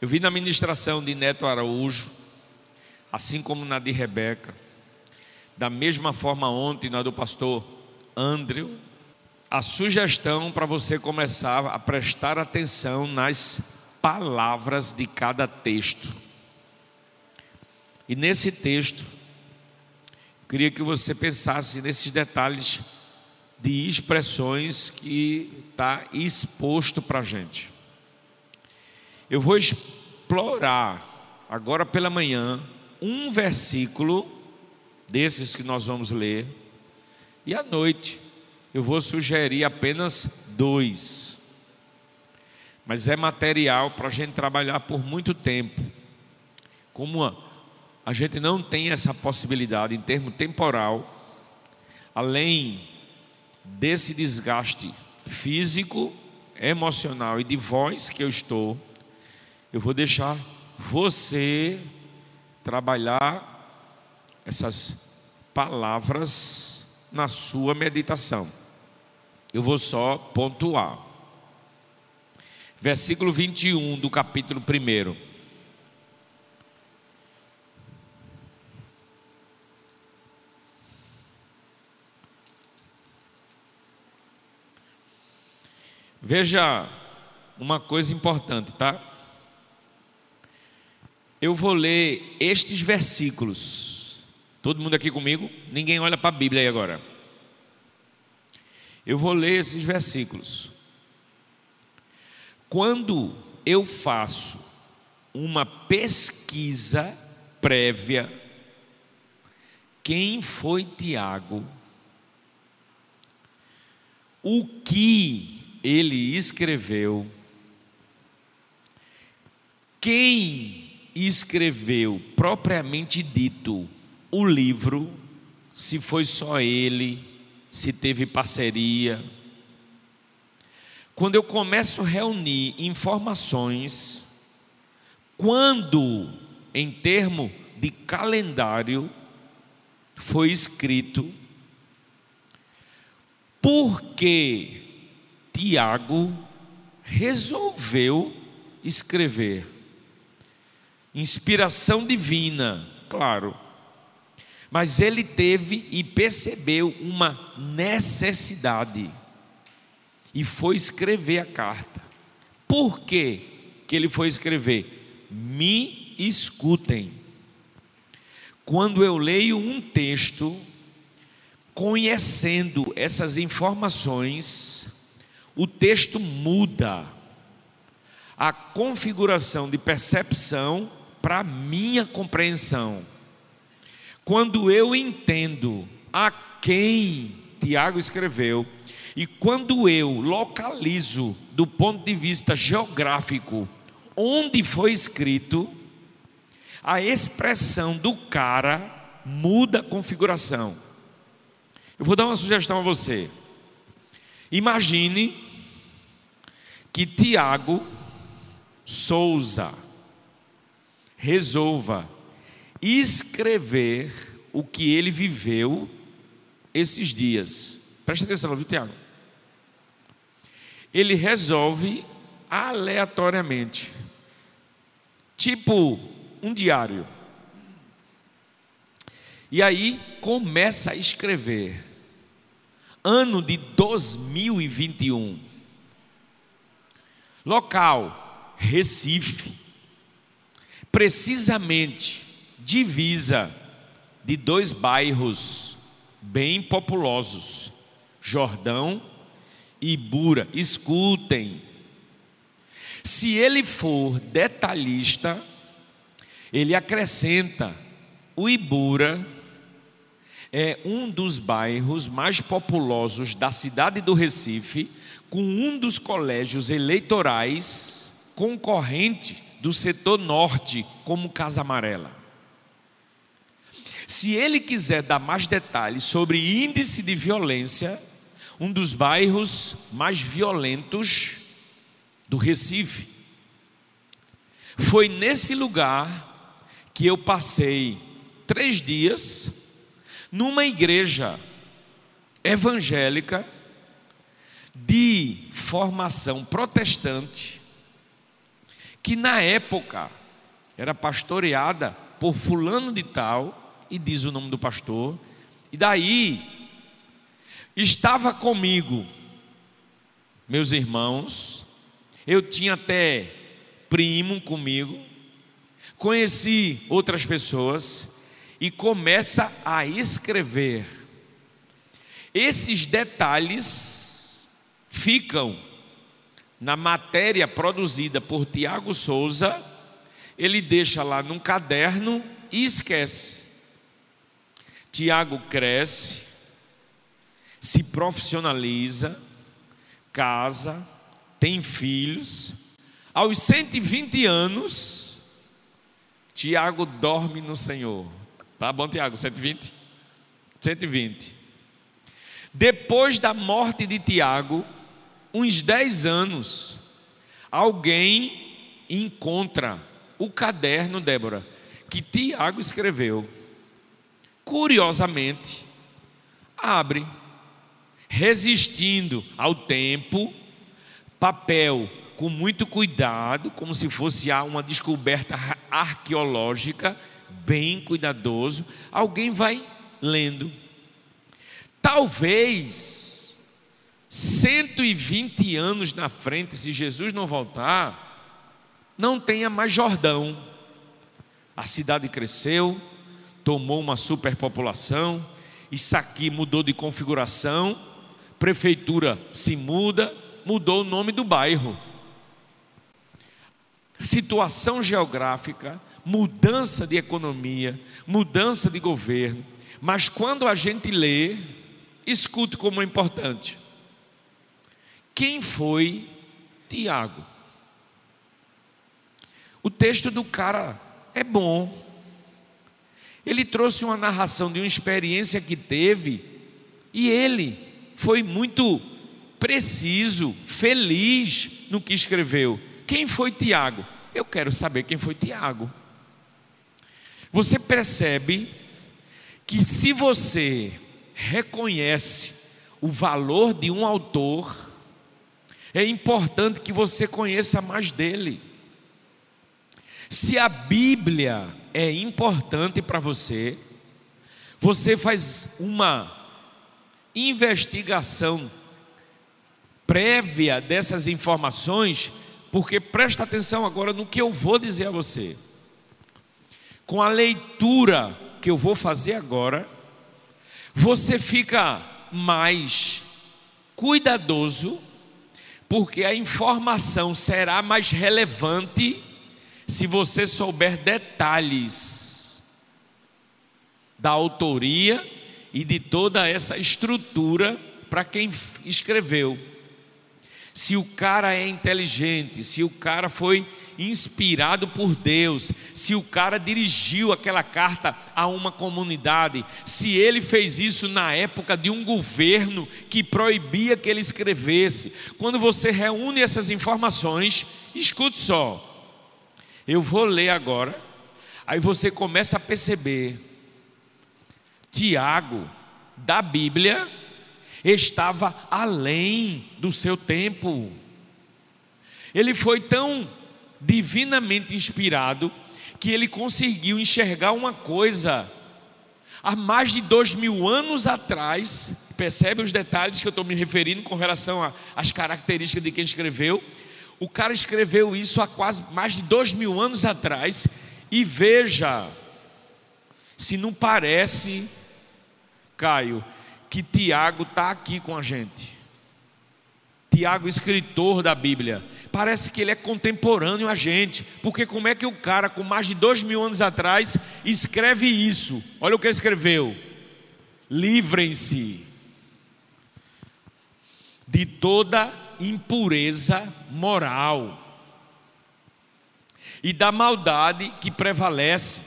Eu vi na ministração de Neto Araújo, assim como na de Rebeca, da mesma forma ontem na do pastor Andrew, a sugestão para você começar a prestar atenção nas palavras de cada texto. E nesse texto, queria que você pensasse nesses detalhes de expressões que está exposto para a gente. Eu vou explorar agora pela manhã um versículo desses que nós vamos ler, e à noite eu vou sugerir apenas dois. Mas é material para a gente trabalhar por muito tempo. Como a, gente não tem essa possibilidade em termo temporal, além desse desgaste físico, emocional e de voz que eu estou, eu vou deixar você trabalhar essas palavras na sua meditação. Eu vou só pontuar. Versículo 21 do capítulo 1. Veja uma coisa importante, tá? Eu vou ler estes versículos. Todo mundo aqui comigo? Ninguém olha para a Bíblia aí agora. Eu vou ler esses versículos. Quando eu faço uma pesquisa prévia, quem foi Tiago? O que ele escreveu? Quem escreveu propriamente dito o livro, se foi só ele, se teve parceria. Quando eu começo a reunir informações, quando, em termo de calendário, foi escrito, porque Tiago resolveu escrever inspiração divina, claro. Mas ele teve e percebeu uma necessidade e foi escrever a carta. Por que que ele foi escrever? Me escutem. Quando eu leio um texto, conhecendo essas informações, o texto muda a configuração de percepção para minha compreensão. Quando eu entendo a quem Tiago escreveu, e quando eu localizo do ponto de vista geográfico onde foi escrito, a expressão do cara muda a configuração. Eu vou dar uma sugestão a você. Imagine que Tiago Souza resolva escrever o que ele viveu esses dias. Presta atenção, viu, Tiago? Ele resolve aleatoriamente, tipo um diário. E aí começa a escrever. Ano de 2021. Local: Recife precisamente divisa de dois bairros bem populosos, Jordão e Ibura. Escutem. Se ele for detalhista, ele acrescenta: o Ibura é um dos bairros mais populosos da cidade do Recife, com um dos colégios eleitorais concorrente do setor norte como Casa Amarela. Se ele quiser dar mais detalhes sobre índice de violência, um dos bairros mais violentos do Recife. Foi nesse lugar que eu passei três dias numa igreja evangélica de formação protestante que na época era pastoreada por fulano de tal, e diz o nome do pastor, e daí estava comigo meus irmãos, eu tinha até primo comigo, conheci outras pessoas e começa a escrever. Esses detalhes ficam na matéria produzida por Tiago Souza, ele deixa lá num caderno e esquece. Tiago cresce, se profissionaliza, casa, tem filhos. Aos 120 anos, Tiago dorme no Senhor. Tá bom, Tiago? 120? 120. Depois da morte de Tiago, uns 10 anos, alguém encontra o caderno, Débora, que Tiago escreveu. Curiosamente, abre resistindo ao tempo, papel com muito cuidado, como se fosse uma descoberta arqueológica, bem cuidadoso, alguém vai lendo. Talvez 120 anos na frente, se Jesus não voltar, não tenha mais Jordão. A cidade cresceu, tomou uma superpopulação, isso aqui mudou de configuração, prefeitura se muda, mudou o nome do bairro. Situação geográfica, mudança de economia, mudança de governo. Mas quando a gente lê, escute como é importante. Quem foi Tiago? O texto do cara é bom. Ele trouxe uma narração de uma experiência que teve e ele foi muito preciso, feliz no que escreveu. Quem foi Tiago? Eu quero saber quem foi Tiago. Você percebe que se você reconhece o valor de um autor, é importante que você conheça mais dele. Se a Bíblia é importante para você, você faz uma investigação prévia dessas informações, porque presta atenção agora no que eu vou dizer a você. Com a leitura que eu vou fazer agora, você fica mais cuidadoso, porque a informação será mais relevante se você souber detalhes da autoria e de toda essa estrutura para quem escreveu. Se o cara é inteligente, se o cara foi inspirado por Deus, se o cara dirigiu aquela carta a uma comunidade, se ele fez isso na época de um governo que proibia que ele escrevesse. Quando você reúne essas informações, escute só. Eu vou ler agora, aí você começa a perceber Tiago, da Bíblia, estava além do seu tempo. Ele foi tão divinamente inspirado que ele conseguiu enxergar uma coisa há mais de dois mil anos atrás. Percebe os detalhes que eu estou me referindo com relação às características de quem escreveu? O cara escreveu isso há quase mais de dois mil anos atrás. E veja, se não parece Caio, que Tiago está aqui com a gente. Tiago, escritor da Bíblia, parece que ele é contemporâneo a gente, porque como é que o cara com mais de dois mil anos atrás escreve isso? Olha o que ele escreveu: livrem-se de toda impureza moral e da maldade que prevalece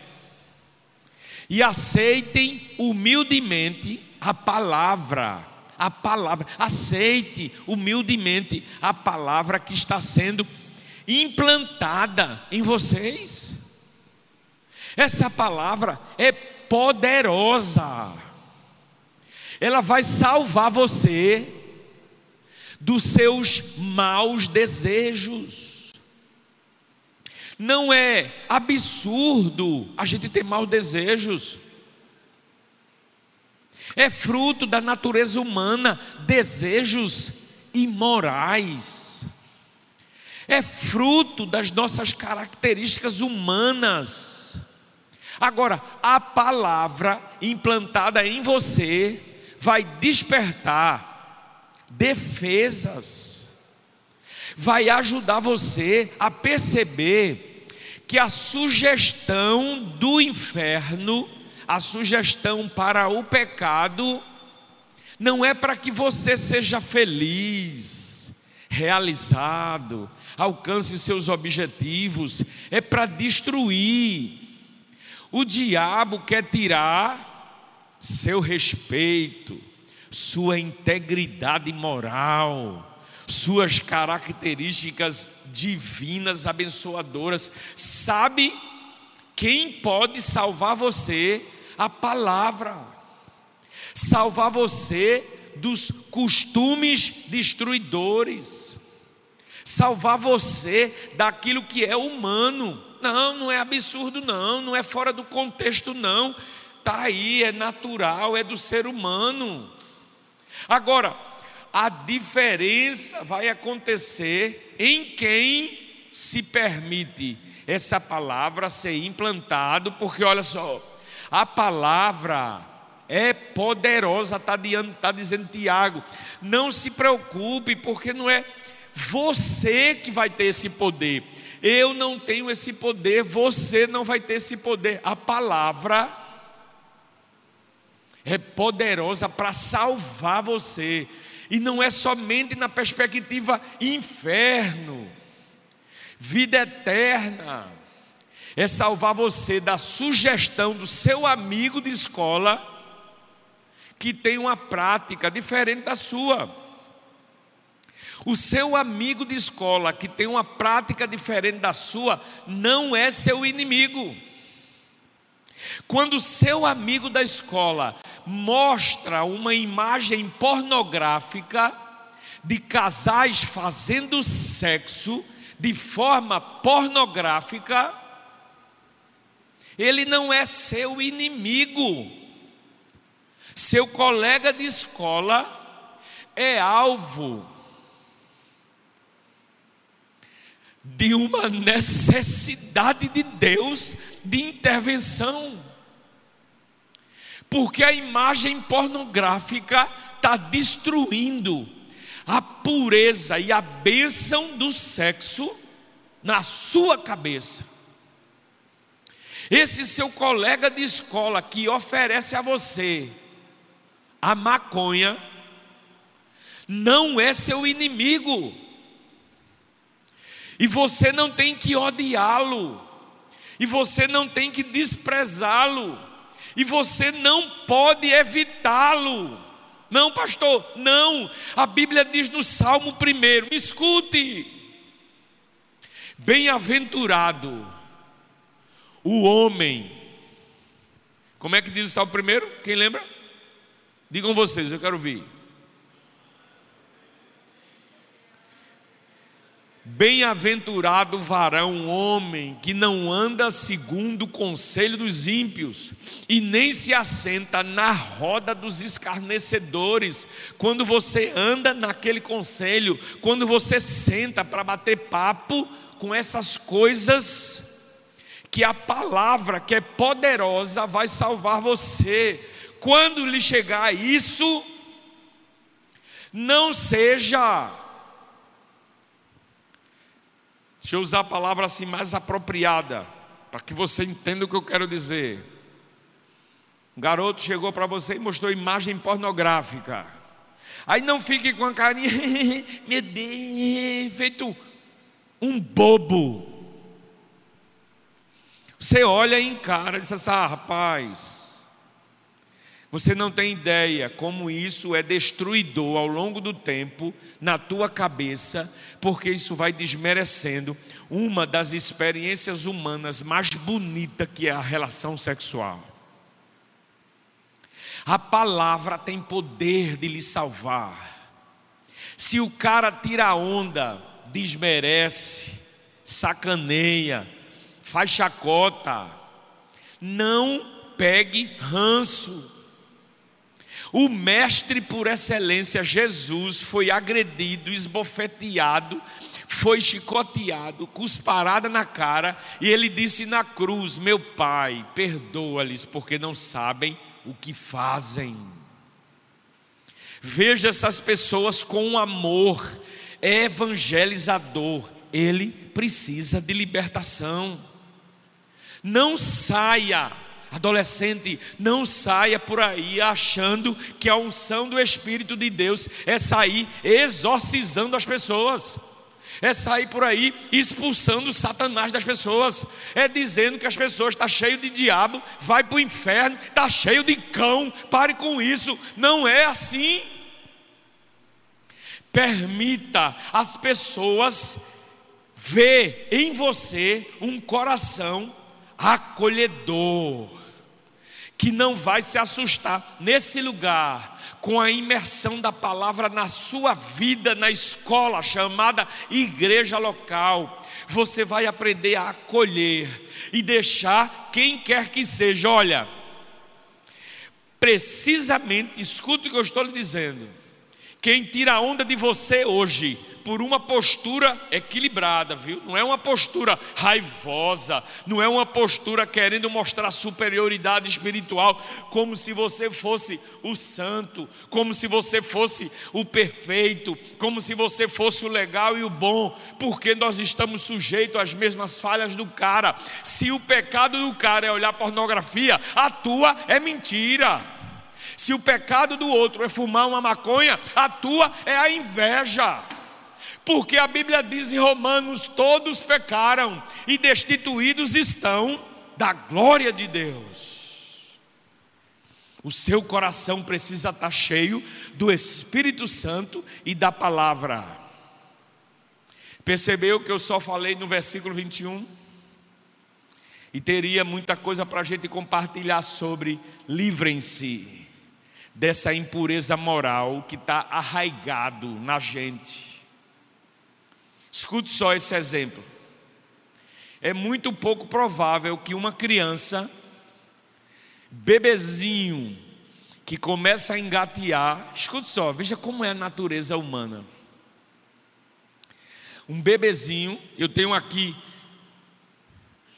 e aceitem humildemente a palavra. A palavra, aceite humildemente a palavra que está sendo implantada em vocês. Essa palavra é poderosa. Ela vai salvar você dos seus maus desejos. Não é absurdo a gente ter maus desejos. É fruto da natureza humana, desejos imorais. É fruto das nossas características humanas. Agora, a palavra implantada em você vai despertar defesas, vai ajudar você a perceber que a sugestão do inferno, a sugestão para o pecado, não é para que você seja feliz, realizado, alcance seus objetivos, é para destruir. O diabo quer tirar seu respeito, sua integridade moral, suas características divinas abençoadoras. Sabe quem pode salvar você? A palavra. Salvar você dos costumes destruidores. Salvar você daquilo que é humano. Não, não é absurdo, não, não é fora do contexto, não está aí, é natural, é do ser humano. Agora, a diferença vai acontecer em quem se permite essa palavra ser implantado, porque olha só, a palavra é poderosa, está tá dizendo Tiago. Não se preocupe, porque não é você que vai ter esse poder. Eu não tenho esse poder, você não vai ter esse poder. A palavra é poderosa para salvar você. E não é somente na perspectiva inferno, vida eterna. É salvar você da sugestão do seu amigo de escola que tem uma prática diferente da sua. O seu amigo de escola que tem uma prática diferente da sua não é seu inimigo. Quando seu amigo da escola mostra uma imagem pornográfica de casais fazendo sexo de forma pornográfica, ele não é seu inimigo. Seu colega de escola é alvo de uma necessidade de Deus de intervenção. Porque a imagem pornográfica está destruindo a pureza e a bênção do sexo na sua cabeça. Esse seu colega de escola que oferece a você a maconha, não é seu inimigo. E você não tem que odiá-lo. E você não tem que desprezá-lo. E você não pode evitá-lo. Não, pastor, não. A Bíblia diz no Salmo primeiro: escute. Bem-aventurado o homem. Como é que diz o Salmo primeiro? Quem lembra? Digam vocês, eu quero ouvir. Bem-aventurado varão, homem, que não anda segundo o conselho dos ímpios, e nem se assenta na roda dos escarnecedores. Quando você anda naquele conselho, quando você senta para bater papo com essas coisas, que a palavra que é poderosa vai salvar você. Quando lhe chegar isso, não seja Deixa eu usar a palavra assim mais apropriada, para que você entenda o que eu quero dizer. Um garoto chegou para você e mostrou imagem pornográfica. Aí não fique com a carinha, meu Deus, feito um bobo. Você olha e encara e diz assim: ah, rapaz, você não tem ideia como isso é destruidor ao longo do tempo na tua cabeça, porque isso vai desmerecendo uma das experiências humanas mais bonitas que é a relação sexual. A palavra tem poder de lhe salvar. Se o cara tira a onda, desmerece, sacaneia, faz chacota. Não pegue ranço. O mestre por excelência, Jesus, foi agredido, esbofeteado, foi chicoteado, cusparada na cara, e ele disse na cruz: Meu Pai, perdoa-lhes, porque não sabem o que fazem. Veja essas pessoas com amor evangelizador, ele precisa de libertação. Não saia Adolescente, não saia por aí achando que a unção do Espírito de Deus é sair exorcizando as pessoas. É sair por aí expulsando Satanás das pessoas. É dizendo que as pessoas estão tá cheio de diabo, vai para o inferno, está cheio de cão. Pare com isso. Não é assim. Permita as pessoas ver em você um coração acolhedor que não vai se assustar nesse lugar, com a imersão da palavra na sua vida, na escola chamada igreja local. Você vai aprender a acolher e deixar quem quer que seja, olha, precisamente, escute o que eu estou lhe dizendo. Quem tira a onda de você hoje por uma postura equilibrada, viu? Não é uma postura raivosa, não é uma postura querendo mostrar superioridade espiritual, como se você fosse o santo, como se você fosse o perfeito, como se você fosse o legal e o bom, porque nós estamos sujeitos às mesmas falhas do cara. Se o pecado do cara é olhar pornografia, a tua é mentira. Se o pecado do outro é fumar uma maconha, a tua é a inveja. Porque a Bíblia diz em Romanos: todos pecaram e destituídos estão da glória de Deus. O seu coração precisa estar cheio do Espírito Santo e da palavra. Percebeu que eu só falei no versículo 21? E teria muita coisa para a gente compartilhar sobre livrem-se dessa impureza moral que está arraigado na gente. Escute só esse exemplo. É muito pouco provável que uma criança, bebezinho, que começa a engatear, escute só, veja como é a natureza humana. Um bebezinho, eu tenho aqui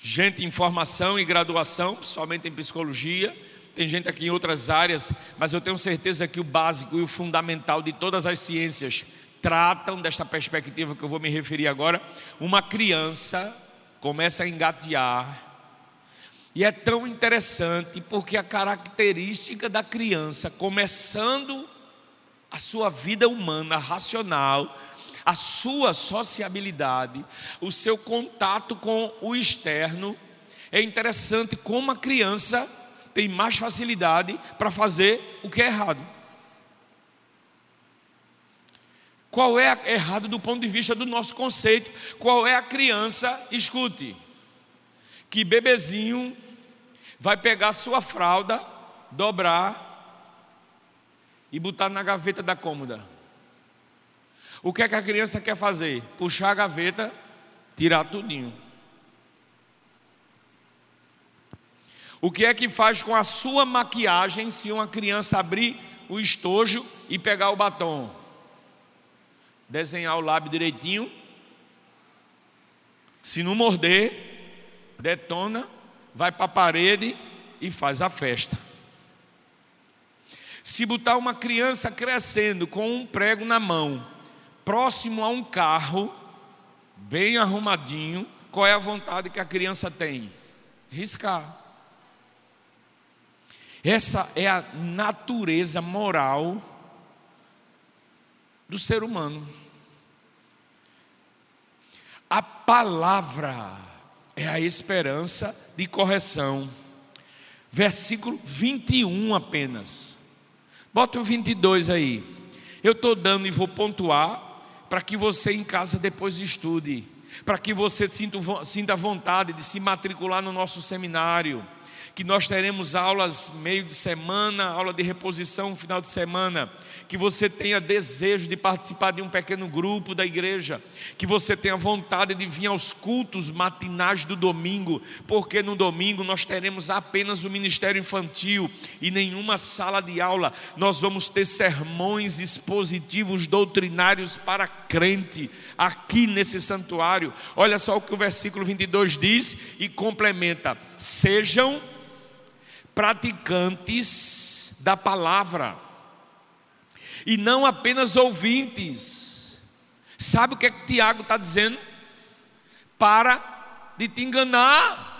gente em formação e graduação, somente em psicologia, tem gente aqui em outras áreas, mas eu tenho certeza que o básico e o fundamental de todas as ciências tratam desta perspectiva que eu vou me referir agora. Uma criança começa a engatear. E é tão interessante porque a característica da criança, começando a sua vida humana, racional, a sua sociabilidade, o seu contato com o externo, é interessante como a criança tem mais facilidade para fazer o que é errado. Qual é errado do ponto de vista do nosso conceito? Qual é a criança? Escute, que bebezinho vai pegar sua fralda, dobrar e botar na gaveta da cômoda. O que é que a criança quer fazer? Puxar a gaveta, tirar tudinho. O que é que faz com a sua maquiagem se uma criança abrir o estojo e pegar o batom? desenhar o lábio direitinho. Se não morder, detona, vai para a parede e faz a festa. Se botar uma criança crescendo com um prego na mão, próximo a um carro, bem arrumadinho, qual é a vontade que a criança tem? Riscar. Essa é a natureza moral do ser humano. A palavra é a esperança de correção. Versículo 21 apenas. Bota o 22 aí. Eu estou dando e vou pontuar para que você em casa depois estude, para que você sinta, sinta vontade de se matricular no nosso seminário que nós teremos aulas meio de semana, aula de reposição final de semana, que você tenha desejo de participar de um pequeno grupo da igreja, que você tenha vontade de vir aos cultos matinais do domingo, porque no domingo nós teremos apenas o ministério infantil e nenhuma sala de aula, nós vamos ter sermões expositivos doutrinários para crente aqui nesse santuário. Olha só o que o versículo 22 diz e complementa: sejam praticantes da palavra e não apenas ouvintes. Sabe o que é que Tiago está dizendo? Para de te enganar.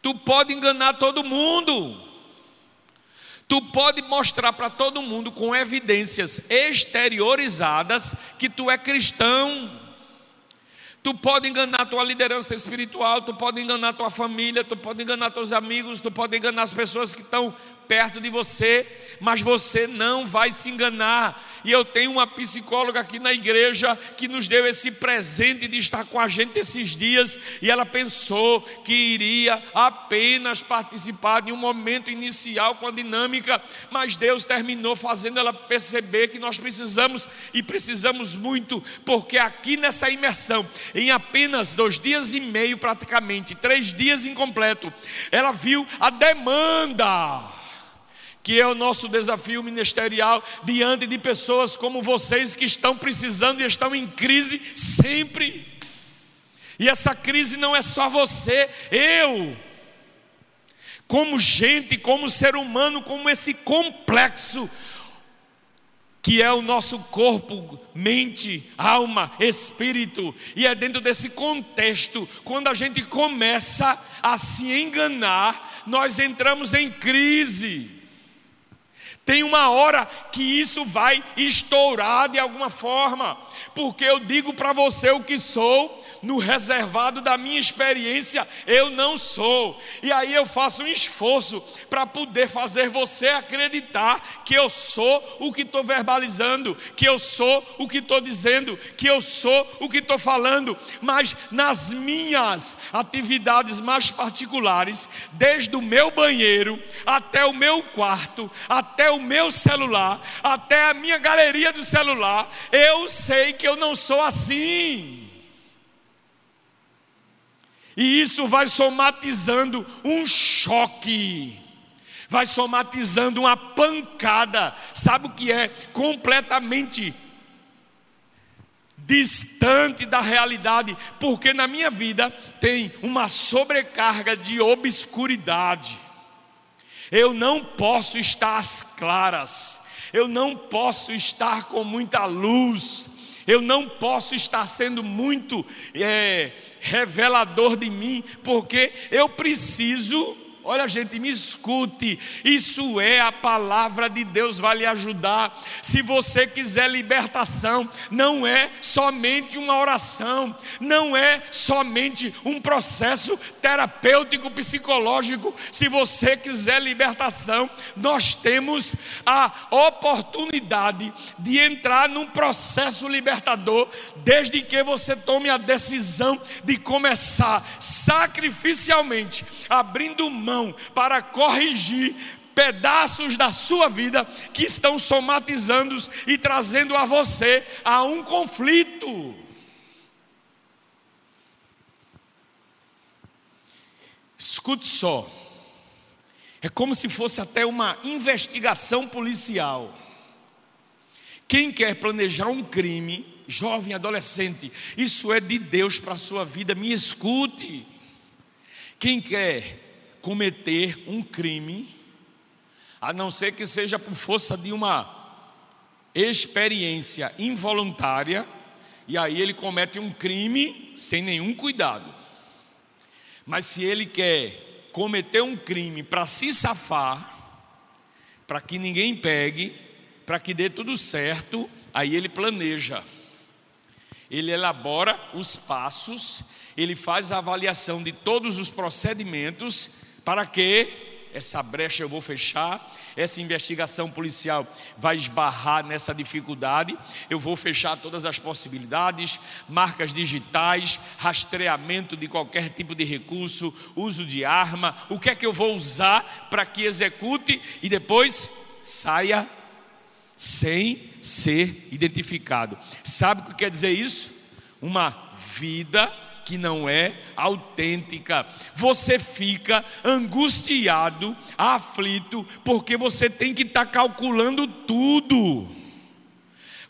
Tu pode enganar todo mundo. Tu pode mostrar para todo mundo com evidências exteriorizadas que tu é cristão. Tu pode enganar tua liderança espiritual, tu pode enganar tua família, tu pode enganar teus amigos, tu pode enganar as pessoas que estão perto de você, mas você não vai se enganar. E eu tenho uma psicóloga aqui na igreja que nos deu esse presente de estar com a gente esses dias, e ela pensou que iria apenas participar de um momento inicial com a dinâmica, mas Deus terminou fazendo ela perceber que nós precisamos e precisamos muito, porque aqui nessa imersão, em apenas dois dias e meio, praticamente, três dias incompleto, ela viu a demanda que é o nosso desafio ministerial diante de pessoas como vocês que estão precisando e estão em crise sempre. E essa crise não é só você, eu, como gente, como ser humano, como esse complexo que é o nosso corpo, mente, alma, espírito, e é dentro desse contexto, quando a gente começa a se enganar, nós entramos em crise. Tem uma hora que isso vai estourar de alguma forma, porque eu digo para você o que sou, no reservado da minha experiência, eu não sou. E aí eu faço um esforço para poder fazer você acreditar que eu sou o que estou verbalizando, que eu sou o que estou dizendo, que eu sou o que estou falando. Mas nas minhas atividades mais particulares, desde o meu banheiro até o meu quarto, até o meu celular, até a minha galeria do celular, eu sei que eu não sou assim. E isso vai somatizando um choque, vai somatizando uma pancada. Sabe o que é? Completamente distante da realidade, porque na minha vida tem uma sobrecarga de obscuridade. Eu não posso estar às claras, eu não posso estar com muita luz, eu não posso estar sendo muito é, revelador de mim, porque eu preciso Olha, gente, me escute. Isso é a palavra de Deus, vai lhe ajudar. Se você quiser libertação, não é somente uma oração, não é somente um processo terapêutico, psicológico. Se você quiser libertação, nós temos a oportunidade de entrar num processo libertador, desde que você tome a decisão de começar sacrificialmente, abrindo mão mão para corrigir pedaços da sua vida que estão somatizando e trazendo a você a um conflito. Escute só. É como se fosse até uma investigação policial. Quem quer planejar um crime, jovem, adolescente, isso é de Deus para a sua vida, me escute. Quem quer cometer um crime, a não ser que seja por força de uma experiência involuntária, e aí ele comete um crime sem nenhum cuidado. Mas se ele quer cometer um crime para se safar, para que ninguém pegue, para que dê tudo certo, aí ele planeja. Ele elabora os passos, ele faz a avaliação de todos os procedimentos para que essa brecha eu vou fechar, essa investigação policial vai esbarrar nessa dificuldade. Eu vou fechar todas as possibilidades, marcas digitais, rastreamento de qualquer tipo de recurso, uso de arma, o que é que eu vou usar para que execute e depois saia sem ser identificado. Sabe o que quer dizer isso? Uma vida que não é autêntica. Você fica angustiado, aflito, porque você tem que estar tá calculando tudo.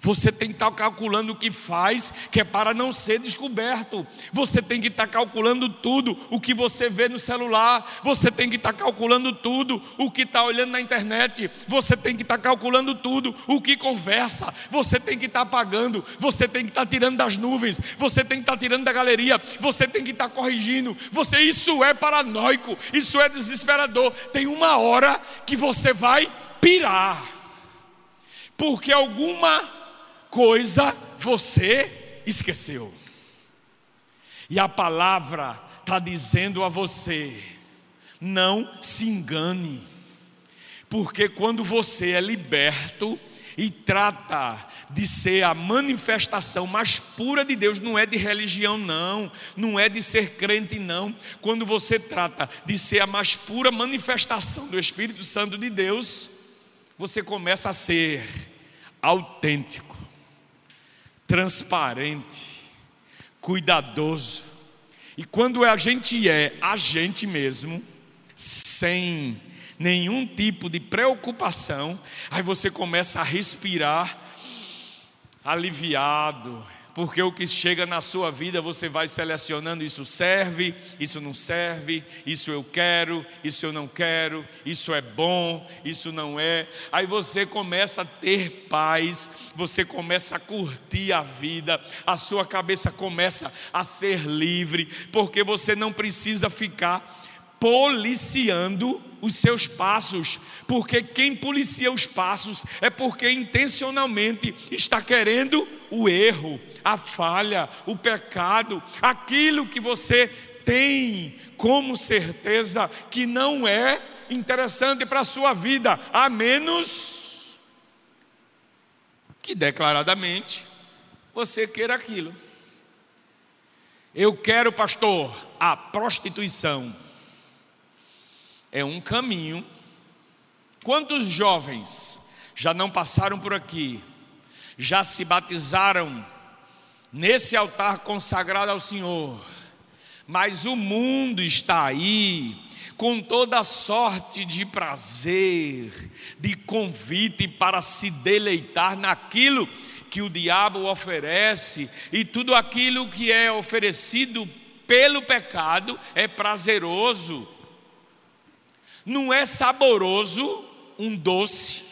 Você tem que estar calculando o que faz, que é para não ser descoberto. Você tem que estar calculando tudo, o que você vê no celular. Você tem que estar calculando tudo, o que está olhando na internet. Você tem que estar calculando tudo, o que conversa. Você tem que estar apagando. Você tem que estar tirando das nuvens. Você tem que estar tirando da galeria. Você tem que estar corrigindo. Você, isso é paranoico. Isso é desesperador. Tem uma hora que você vai pirar. Porque alguma coisa você esqueceu. E a palavra está dizendo a você: não se engane, porque quando você é liberto, e trata de ser a manifestação mais pura de Deus, não é de religião, não, não é de ser crente, não. Quando você trata de ser a mais pura manifestação do Espírito Santo de Deus, você começa a ser autêntico transparente, cuidadoso. E quando a gente é a gente mesmo, sem nenhum tipo de preocupação, aí você começa a respirar aliviado, porque o que chega na sua vida você vai selecionando: isso serve, isso não serve, isso eu quero, isso eu não quero, isso é bom, isso não é. Aí você começa a ter paz, você começa a curtir a vida, a sua cabeça começa a ser livre, porque você não precisa ficar policiando os seus passos, porque quem policia os passos é porque intencionalmente está querendo o erro, a falha, o pecado, aquilo que você tem como certeza que não é interessante para a sua vida, a menos que declaradamente você queira aquilo. Eu quero, pastor, a prostituição é um caminho. Quantos jovens já não passaram por aqui, já se batizaram nesse altar consagrado ao Senhor, mas o mundo está aí com toda sorte de prazer, de convite para se deleitar naquilo que o diabo oferece, e tudo aquilo que é oferecido pelo pecado é prazeroso, não é saboroso um doce.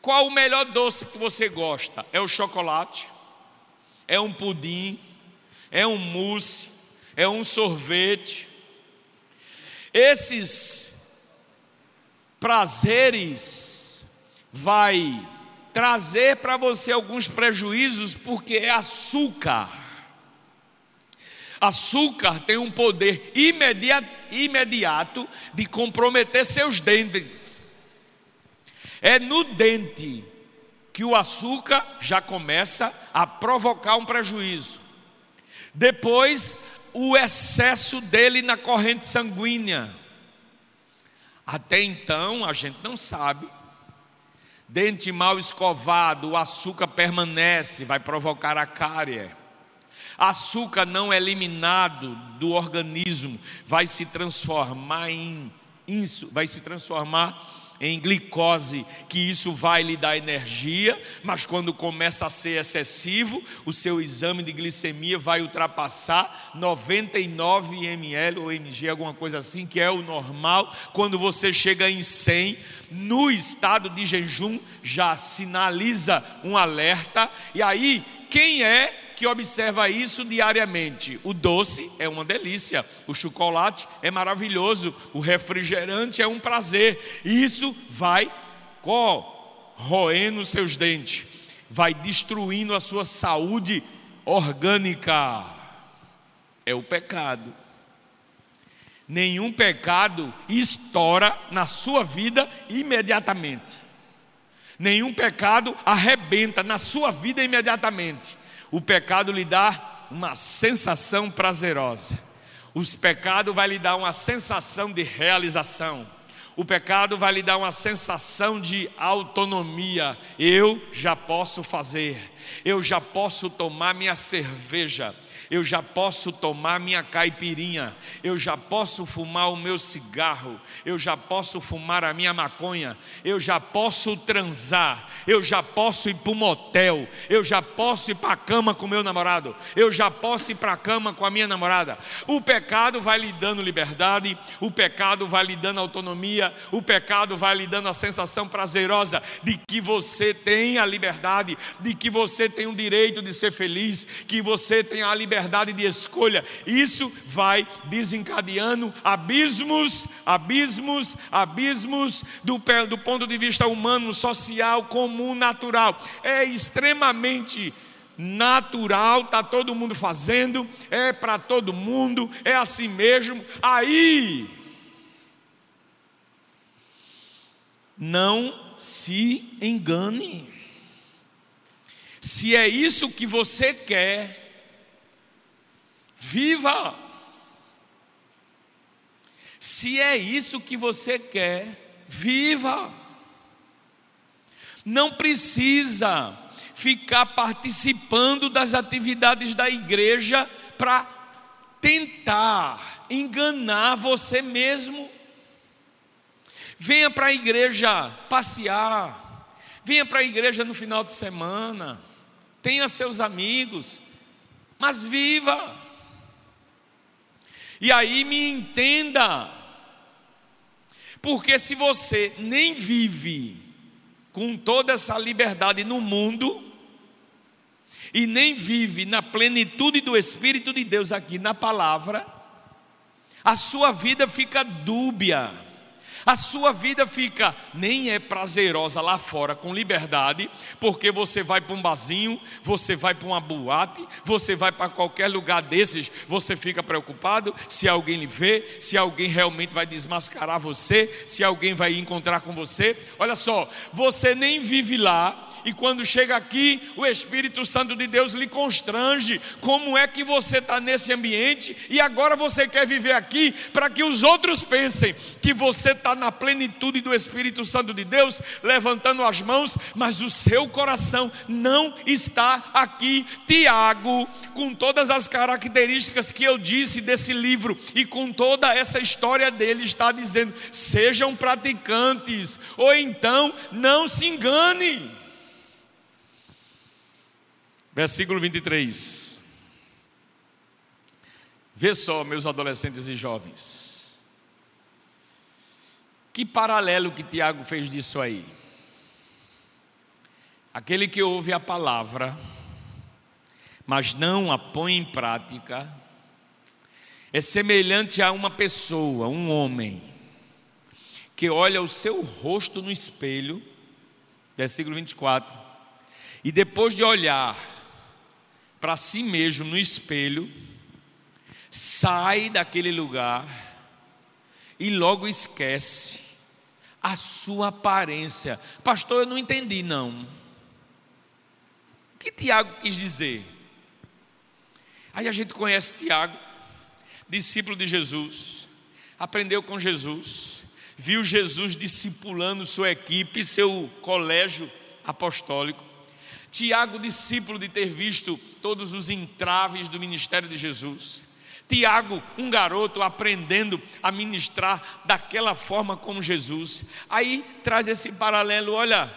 Qual o melhor doce que você gosta? É o chocolate? É um pudim? É um mousse? É um sorvete? Esses prazeres vai trazer para você alguns prejuízos porque é açúcar. Açúcar tem um poder imediato, imediato de comprometer seus dentes. É no dente que o açúcar já começa a provocar um prejuízo. Depois, o excesso dele na corrente sanguínea. Até então, a gente não sabe. Dente mal escovado, o açúcar permanece, vai provocar a cárie açúcar não eliminado do organismo vai se transformar em isso, vai se transformar em glicose, que isso vai lhe dar energia, mas quando começa a ser excessivo, o seu exame de glicemia vai ultrapassar 99 ml ou mg, alguma coisa assim, que é o normal. Quando você chega em 100, no estado de jejum, já sinaliza um alerta, e aí, quem é que observa isso diariamente. O doce é uma delícia, o chocolate é maravilhoso, o refrigerante é um prazer. Isso vai corroendo seus dentes, vai destruindo a sua saúde orgânica. É o pecado. nenhum pecado estoura na sua vida imediatamente. Nenhum pecado arrebenta na sua vida imediatamente. O pecado lhe dá uma sensação prazerosa. O pecado vai lhe dar uma sensação de realização. O pecado vai lhe dar uma sensação de autonomia. Eu já posso fazer. Eu já posso tomar minha cerveja eu já posso tomar minha caipirinha, eu já posso fumar o meu cigarro, eu já posso fumar a minha maconha, eu já posso transar, eu já posso ir para o motel, eu já posso ir para a cama com meu namorado, eu já posso ir para a cama com a minha namorada. O pecado vai lhe dando liberdade, o pecado vai lhe dando autonomia, o pecado vai lhe dando a sensação prazerosa de que você tem a liberdade, de que você tem o direito de ser feliz, que você tem a liberdade liberdade de escolha. Isso vai desencadeando abismos, abismos, abismos do, do ponto de vista humano, social, comum, natural. É extremamente natural, está todo mundo fazendo, é para todo mundo, é assim mesmo. Aí, não se engane. Se é isso que você quer, Viva! Se é isso que você quer, viva! Não precisa ficar participando das atividades da igreja para tentar enganar você mesmo. Venha para a igreja passear, venha para a igreja no final de semana, tenha seus amigos, mas viva. E aí me entenda, porque se você nem vive com toda essa liberdade no mundo, e nem vive na plenitude do Espírito de Deus aqui na palavra, a sua vida fica dúbia a sua vida fica, nem é prazerosa lá fora com liberdade, porque você vai para um barzinho, você vai para uma boate, você vai para qualquer lugar desses, você fica preocupado se alguém lhe vê, se alguém realmente vai desmascarar você, se alguém vai encontrar com você. Olha só, você nem vive lá, e quando chega aqui, o Espírito Santo de Deus lhe constrange. Como é que você está nesse ambiente e agora você quer viver aqui para que os outros pensem que você está na plenitude do Espírito Santo de Deus, levantando as mãos, mas o seu coração não está aqui. Tiago, com todas as características que eu disse desse livro e com toda essa história dele, está dizendo: sejam praticantes, ou então não se engane. Versículo 23. Vê só, meus adolescentes e jovens. Que paralelo que Tiago fez disso aí. Aquele que ouve a palavra, mas não a põe em prática, é semelhante a uma pessoa, um homem, que olha o seu rosto no espelho, versículo 24, e depois de olhar, para si mesmo no espelho, sai daquele lugar e logo esquece a sua aparência. Pastor, eu não entendi não. O que Tiago quis dizer? Aí a gente conhece Tiago, discípulo de Jesus, aprendeu com Jesus, viu Jesus discipulando sua equipe, seu colégio apostólico. Tiago, discípulo de ter visto todos os entraves do ministério de Jesus. Tiago, um garoto aprendendo a ministrar daquela forma como Jesus. Aí traz esse paralelo, olha,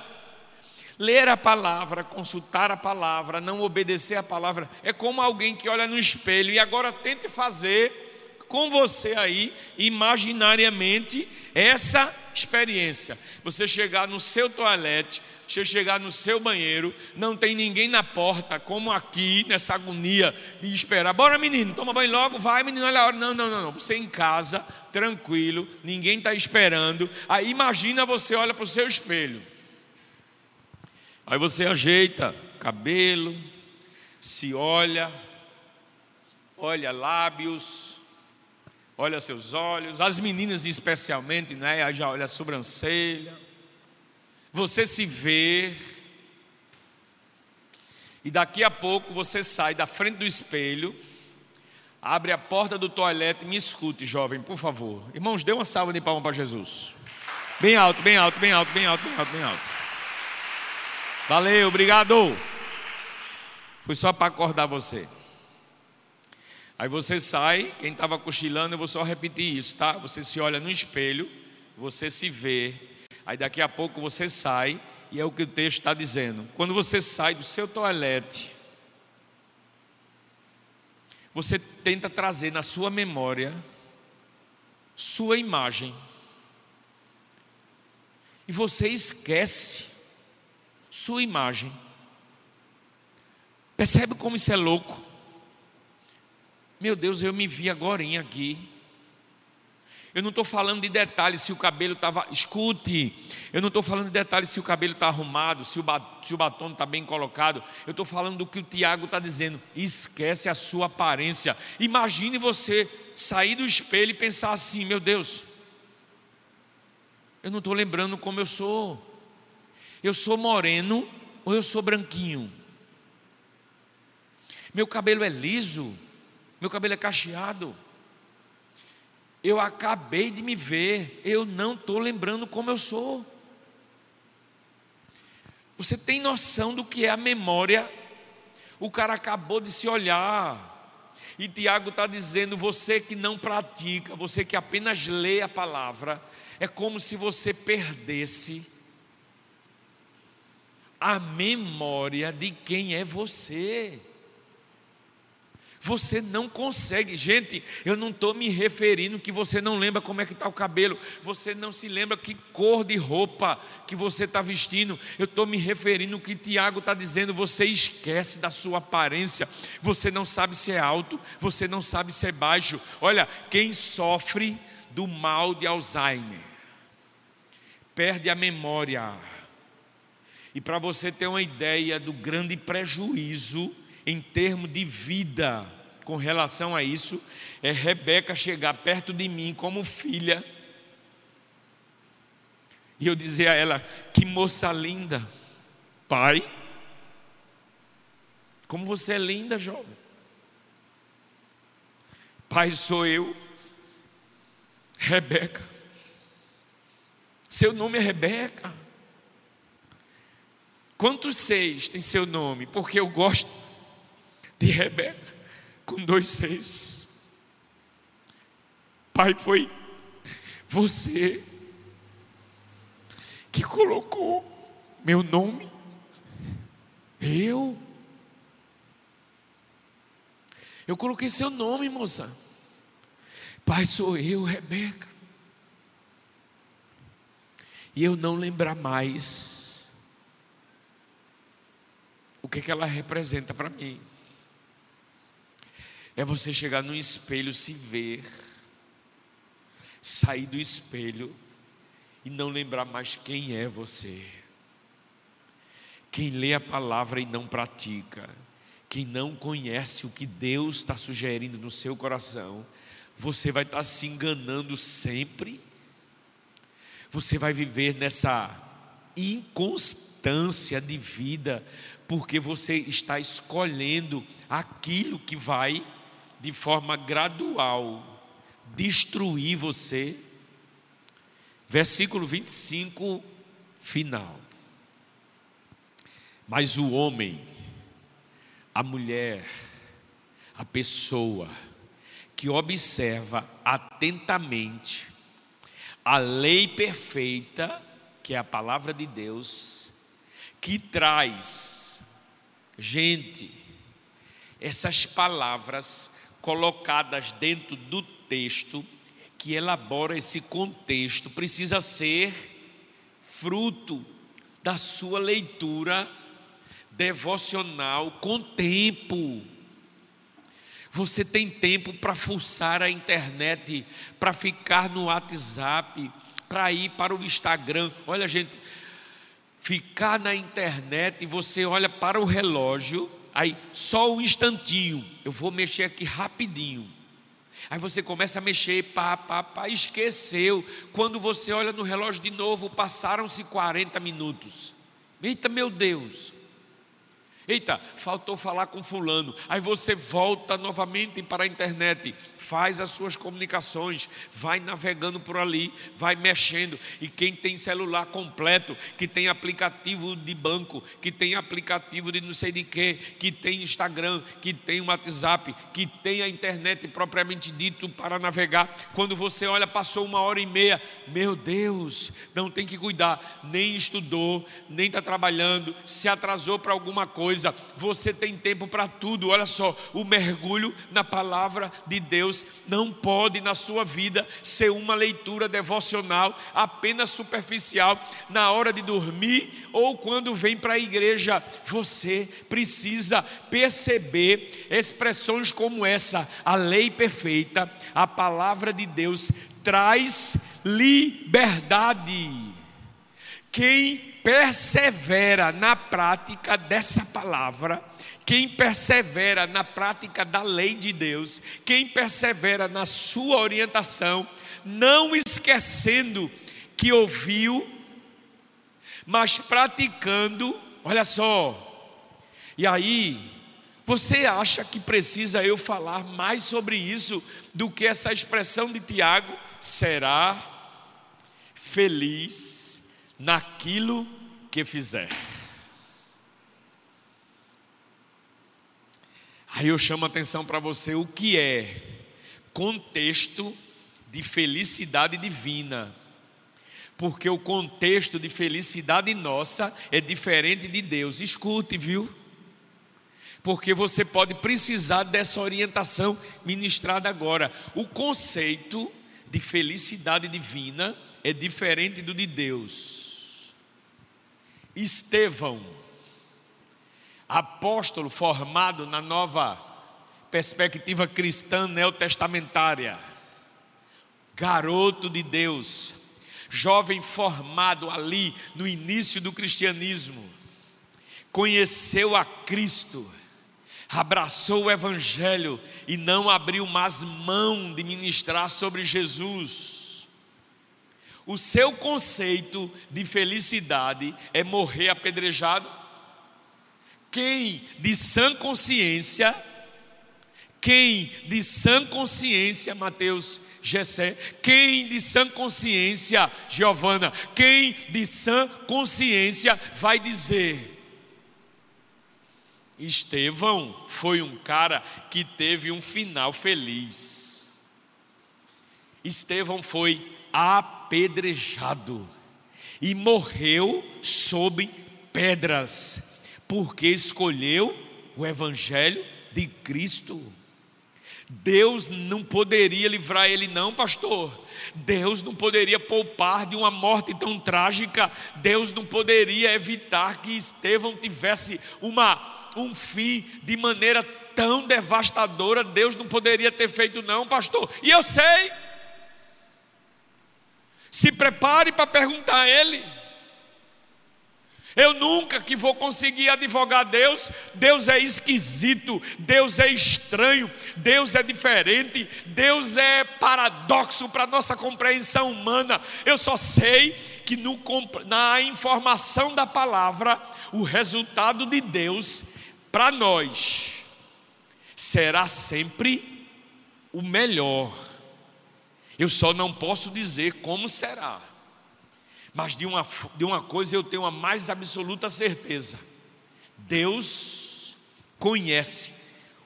ler a palavra, consultar a palavra, não obedecer a palavra, é como alguém que olha no espelho e agora tente fazer com você aí, imaginariamente, essa experiência. Você chegar no seu toalete, você chegar no seu banheiro, não tem ninguém na porta, como aqui, nessa agonia de esperar. Bora, menino, toma banho logo, vai, menino, olha a hora. Não, não, não, não. Você em casa, tranquilo, ninguém está esperando. Aí imagina você olha para o seu espelho. Aí você ajeita cabelo, se olha, olha lábios, olha seus olhos, as meninas especialmente, né? Já olha a sobrancelha. Você se vê. E daqui a pouco você sai da frente do espelho, abre a porta do toalete e me escute, jovem, por favor. Irmãos, dê uma salva de palmas para Jesus. Bem alto, bem alto, bem alto, bem alto, bem alto, bem alto. Valeu, obrigado. Foi só para acordar você. Aí você sai, quem estava cochilando, eu vou só repetir isso, tá? Você se olha no espelho, você se vê, aí daqui a pouco você sai, e é o que o texto está dizendo. Quando você sai do seu toalete, você tenta trazer na sua memória sua imagem, e você esquece sua imagem. Percebe como isso é louco? Meu Deus, eu me vi agora aqui. Eu não estou falando de detalhes se o cabelo estava. Escute, eu não estou falando de detalhes se o cabelo está arrumado, se o, se o batom está bem colocado. Eu estou falando do que o Tiago está dizendo. Esquece a sua aparência. Imagine você sair do espelho e pensar assim: meu Deus, eu não estou lembrando como eu sou. Eu sou moreno ou eu sou branquinho? Meu cabelo é liso meu cabelo é cacheado. Eu acabei de me ver, eu não estou lembrando como eu sou. Você tem noção do que é a memória? O cara acabou de se olhar. E Tiago está dizendo: você que não pratica, você que apenas lê a palavra, é como se você perdesse a memória de quem é você. Você não consegue, gente. Eu não estou me referindo que você não lembra como é que está o cabelo, você não se lembra que cor de roupa que você está vestindo. Eu estou me referindo que Tiago está dizendo. Você esquece da sua aparência. Você não sabe se é alto, você não sabe se é baixo. Olha, quem sofre do mal de Alzheimer perde a memória. E para você ter uma ideia do grande prejuízo em termos de vida com relação a isso é Rebeca chegar perto de mim como filha e eu dizer a ela: Que moça linda, pai, como você é linda, jovem. Pai, sou eu, Rebeca. Seu nome é Rebeca. Quantos seis tem seu nome? Porque eu gosto de Rebeca, com dois seis. Pai, foi você que colocou meu nome. Eu. Eu coloquei seu nome, moça. Pai, sou eu, Rebeca. E eu não lembrar mais o que, que ela representa para mim. É você chegar no espelho, se ver, sair do espelho e não lembrar mais quem é você. Quem lê a palavra e não pratica, quem não conhece o que Deus está sugerindo no seu coração, você vai estar se enganando sempre. Você vai viver nessa inconstância de vida, porque você está escolhendo aquilo que vai de forma gradual destruir você. Versículo 25, final. Mas o homem, a mulher, a pessoa que observa atentamente a lei perfeita, que é a palavra de Deus, que traz, gente, essas palavras colocadas dentro do texto que elabora esse contexto precisa ser fruto da sua leitura devocional com tempo. Você tem tempo para fuçar a internet, para ficar no WhatsApp, para ir para o Instagram. Olha, gente, ficar na internet, você olha para o relógio Aí, só um instantinho, eu vou mexer aqui rapidinho. Aí você começa a mexer, pá, pá, pá, esqueceu. Quando você olha no relógio de novo, passaram-se 40 minutos. Eita, meu Deus! Eita, faltou falar com fulano. Aí você volta novamente para a internet, faz as suas comunicações, vai navegando por ali, vai mexendo. E quem tem celular completo, que tem aplicativo de banco, que tem aplicativo de não sei de quê, que tem Instagram, que tem WhatsApp, que tem a internet propriamente dito para navegar. Quando você olha, passou uma hora e meia, meu Deus, não tem que cuidar, nem estudou, nem está trabalhando, se atrasou para alguma coisa coisa, você tem tempo para tudo. Olha só, o mergulho na palavra de Deus não pode na sua vida ser uma leitura devocional apenas superficial na hora de dormir ou quando vem para a igreja. Você precisa perceber expressões como essa, a lei perfeita, a palavra de Deus traz liberdade. Quem persevera na prática dessa palavra, quem persevera na prática da lei de Deus, quem persevera na sua orientação, não esquecendo que ouviu, mas praticando, olha só. E aí, você acha que precisa eu falar mais sobre isso do que essa expressão de Tiago? Será feliz naquilo que fizer. Aí eu chamo a atenção para você o que é contexto de felicidade divina. Porque o contexto de felicidade nossa é diferente de Deus. Escute, viu? Porque você pode precisar dessa orientação ministrada agora. O conceito de felicidade divina é diferente do de Deus. Estevão, apóstolo formado na nova perspectiva cristã neotestamentária, garoto de Deus, jovem formado ali no início do cristianismo, conheceu a Cristo, abraçou o Evangelho e não abriu mais mão de ministrar sobre Jesus o seu conceito de felicidade é morrer apedrejado? Quem de sã consciência, quem de sã consciência, Mateus Gessé, quem de sã consciência, Giovana, quem de sã consciência vai dizer: Estevão foi um cara que teve um final feliz. Estevão foi apedrejado e morreu sob pedras, porque escolheu o Evangelho de Cristo. Deus não poderia livrar ele, não, pastor. Deus não poderia poupar de uma morte tão trágica. Deus não poderia evitar que Estevão tivesse uma, um fim de maneira tão devastadora. Deus não poderia ter feito, não, pastor. E eu sei. Se prepare para perguntar a Ele. Eu nunca que vou conseguir advogar Deus, Deus é esquisito, Deus é estranho, Deus é diferente, Deus é paradoxo para nossa compreensão humana. Eu só sei que no, na informação da palavra, o resultado de Deus para nós será sempre o melhor eu só não posso dizer como será. Mas de uma, de uma coisa eu tenho a mais absoluta certeza: Deus conhece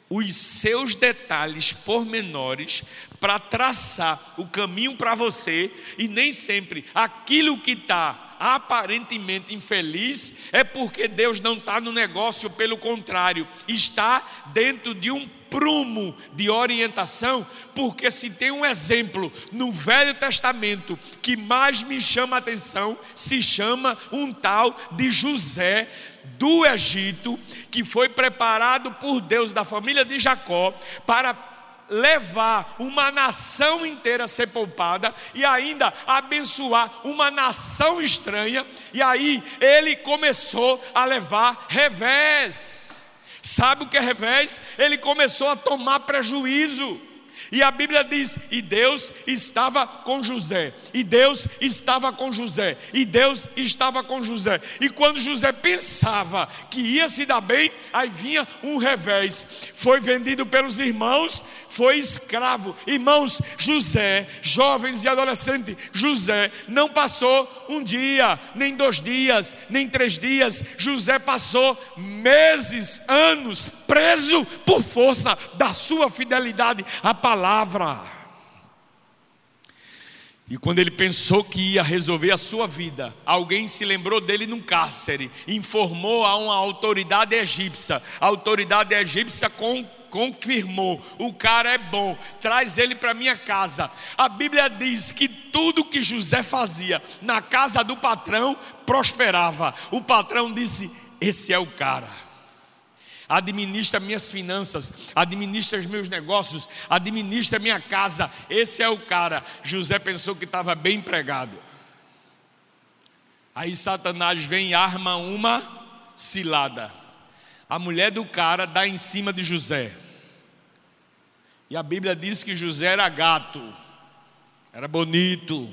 os seus detalhes pormenores para traçar o caminho para você, e nem sempre aquilo que está aparentemente infeliz é porque Deus não está no negócio, pelo contrário, está dentro de um prumo de orientação, porque se tem um exemplo no Velho Testamento que mais me chama a atenção, se chama um tal de José do Egito, que foi preparado por Deus da família de Jacó para levar uma nação inteira a ser poupada e ainda abençoar uma nação estranha, e aí ele começou a levar revés. Sabe o que é revés? Ele começou a tomar prejuízo. E a Bíblia diz: e Deus estava com José, e Deus estava com José, e Deus estava com José. E quando José pensava que ia se dar bem, aí vinha um revés. Foi vendido pelos irmãos, foi escravo. Irmãos, José, jovens e adolescentes, José não passou um dia, nem dois dias, nem três dias. José passou meses, anos preso por força da sua fidelidade à palavra. E quando ele pensou que ia resolver a sua vida, alguém se lembrou dele num cárcere, informou a uma autoridade egípcia. A autoridade egípcia com confirmou: o cara é bom, traz ele para minha casa. A Bíblia diz que tudo que José fazia na casa do patrão prosperava. O patrão disse: Esse é o cara. Administra minhas finanças, administra os meus negócios, administra minha casa. Esse é o cara. José pensou que estava bem empregado. Aí Satanás vem e arma uma cilada. A mulher do cara dá em cima de José. E a Bíblia diz que José era gato, era bonito,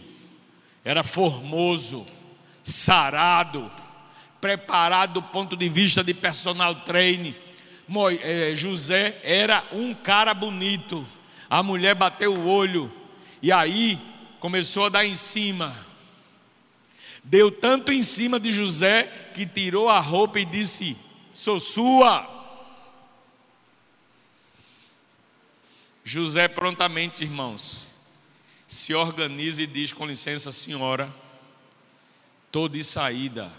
era formoso, sarado, preparado do ponto de vista de personal training. Eh, José era um cara bonito. A mulher bateu o olho e aí começou a dar em cima. Deu tanto em cima de José que tirou a roupa e disse: Sou sua. José prontamente, irmãos, se organiza e diz: com licença, senhora, estou de saída.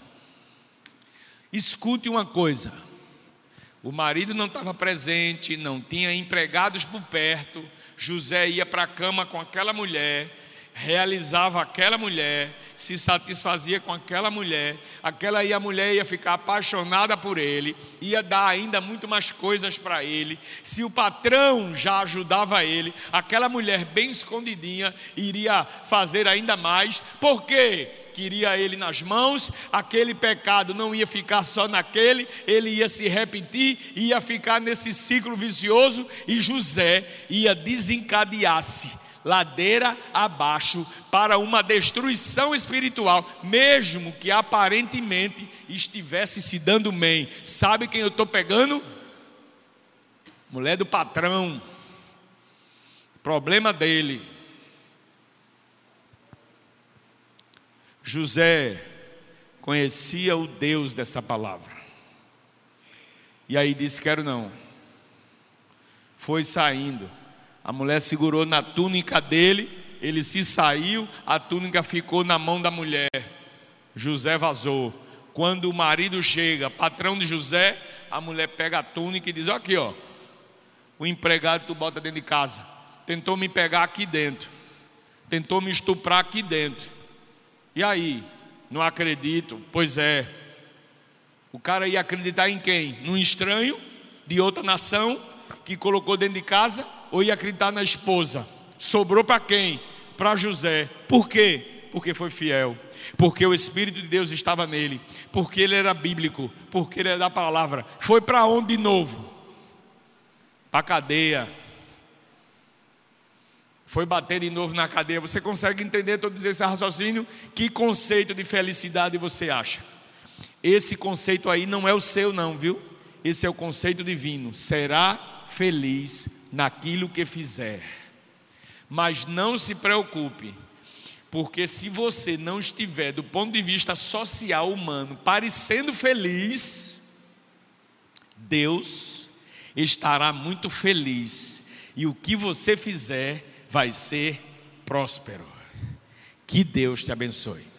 Escute uma coisa: o marido não estava presente, não tinha empregados por perto. José ia para a cama com aquela mulher, realizava aquela mulher, se satisfazia com aquela mulher, aquela e a mulher ia ficar apaixonada por ele, ia dar ainda muito mais coisas para ele. Se o patrão já ajudava ele, aquela mulher bem escondidinha iria fazer ainda mais, porque queria ele nas mãos, aquele pecado não ia ficar só naquele, ele ia se repetir, ia ficar nesse ciclo vicioso e José ia desencadear-se ladeira abaixo para uma destruição espiritual, mesmo que aparentemente estivesse se dando bem. Sabe quem eu estou pegando? Mulher do patrão. Problema dele. José conhecia o Deus dessa palavra. E aí disse: Quero não. Foi saindo a mulher segurou na túnica dele, ele se saiu, a túnica ficou na mão da mulher. José vazou. Quando o marido chega, patrão de José, a mulher pega a túnica e diz: Aqui, ó, o empregado tu bota dentro de casa. Tentou me pegar aqui dentro, tentou me estuprar aqui dentro. E aí? Não acredito? Pois é. O cara ia acreditar em quem? Num estranho de outra nação que colocou dentro de casa? Ou ia acreditar na esposa? Sobrou para quem? Para José. Por quê? Porque foi fiel. Porque o Espírito de Deus estava nele. Porque ele era bíblico. Porque ele era da palavra. Foi para onde de novo? Para a cadeia. Foi bater de novo na cadeia. Você consegue entender todo esse raciocínio? Que conceito de felicidade você acha? Esse conceito aí não é o seu, não, viu? Esse é o conceito divino. Será feliz naquilo que fizer. Mas não se preocupe, porque se você não estiver, do ponto de vista social humano, parecendo feliz, Deus estará muito feliz, e o que você fizer vai ser próspero. Que Deus te abençoe.